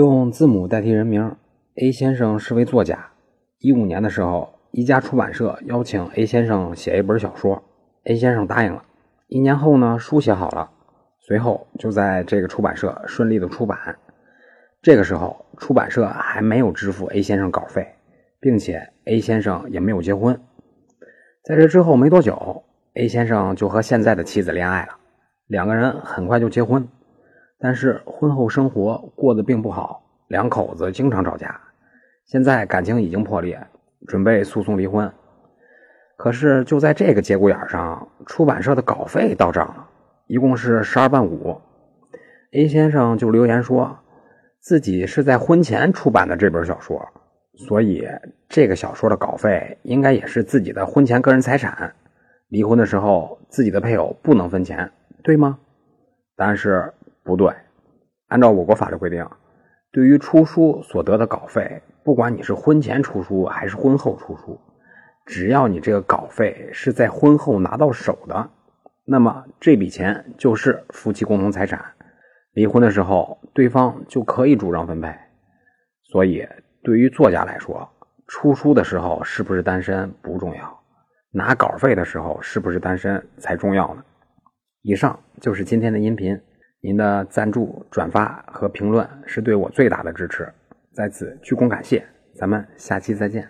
用字母代替人名，A 先生是位作家。一五年的时候，一家出版社邀请 A 先生写一本小说，A 先生答应了。一年后呢，书写好了，随后就在这个出版社顺利的出版。这个时候，出版社还没有支付 A 先生稿费，并且 A 先生也没有结婚。在这之后没多久，A 先生就和现在的妻子恋爱了，两个人很快就结婚。但是婚后生活过得并不好，两口子经常吵架。现在感情已经破裂，准备诉讼离婚。可是就在这个节骨眼上，出版社的稿费到账了，一共是十二万五。A 先生就留言说，自己是在婚前出版的这本小说，所以这个小说的稿费应该也是自己的婚前个人财产。离婚的时候，自己的配偶不能分钱，对吗？但是。不对，按照我国法律规定，对于出书所得的稿费，不管你是婚前出书还是婚后出书，只要你这个稿费是在婚后拿到手的，那么这笔钱就是夫妻共同财产。离婚的时候，对方就可以主张分配。所以，对于作家来说，出书的时候是不是单身不重要，拿稿费的时候是不是单身才重要呢？以上就是今天的音频。您的赞助、转发和评论是对我最大的支持，在此鞠躬感谢。咱们下期再见。